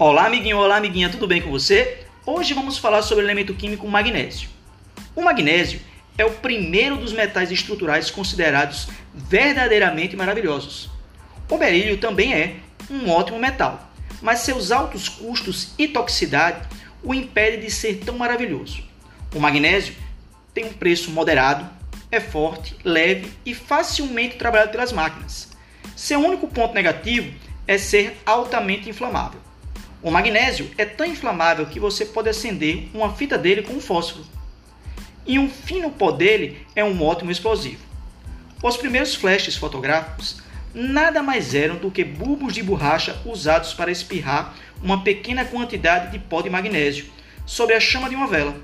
Olá, amiguinho, olá, amiguinha, tudo bem com você? Hoje vamos falar sobre o elemento químico magnésio. O magnésio é o primeiro dos metais estruturais considerados verdadeiramente maravilhosos. O berílio também é um ótimo metal, mas seus altos custos e toxicidade o impedem de ser tão maravilhoso. O magnésio tem um preço moderado, é forte, leve e facilmente trabalhado pelas máquinas. Seu único ponto negativo é ser altamente inflamável. O magnésio é tão inflamável que você pode acender uma fita dele com um fósforo. E um fino pó dele é um ótimo explosivo. Os primeiros flashes fotográficos nada mais eram do que bulbos de borracha usados para espirrar uma pequena quantidade de pó de magnésio sobre a chama de uma vela.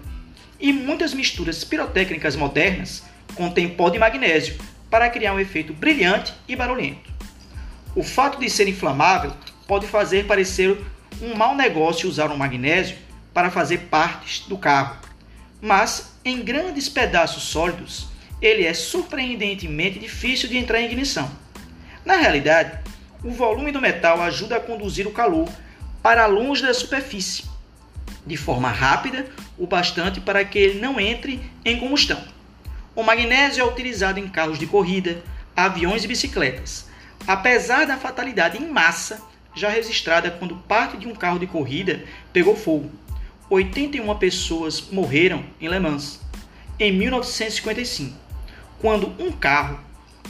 E muitas misturas pirotécnicas modernas contêm pó de magnésio para criar um efeito brilhante e barulhento. O fato de ser inflamável pode fazer parecer um mau negócio usar o magnésio para fazer partes do carro, mas em grandes pedaços sólidos ele é surpreendentemente difícil de entrar em ignição. Na realidade, o volume do metal ajuda a conduzir o calor para longe da superfície, de forma rápida o bastante para que ele não entre em combustão. O magnésio é utilizado em carros de corrida, aviões e bicicletas. Apesar da fatalidade em massa, já registrada quando parte de um carro de corrida pegou fogo. 81 pessoas morreram em Le Mans em 1955, quando um carro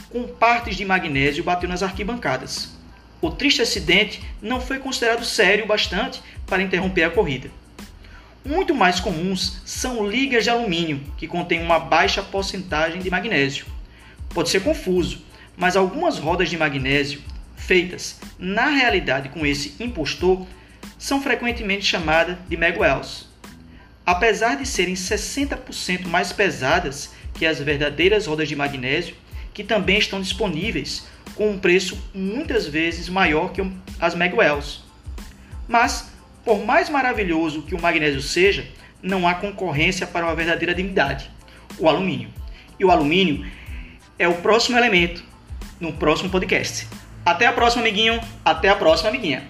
com partes de magnésio bateu nas arquibancadas. O triste acidente não foi considerado sério o bastante para interromper a corrida. Muito mais comuns são ligas de alumínio, que contêm uma baixa porcentagem de magnésio. Pode ser confuso, mas algumas rodas de magnésio feitas na realidade com esse impostor são frequentemente chamadas de Megwells. Apesar de serem 60% mais pesadas que as verdadeiras rodas de magnésio, que também estão disponíveis com um preço muitas vezes maior que as Megwells. Mas, por mais maravilhoso que o magnésio seja, não há concorrência para uma verdadeira divindade, o alumínio. E o alumínio é o próximo elemento no próximo podcast. Até a próxima, amiguinho. Até a próxima, amiguinha.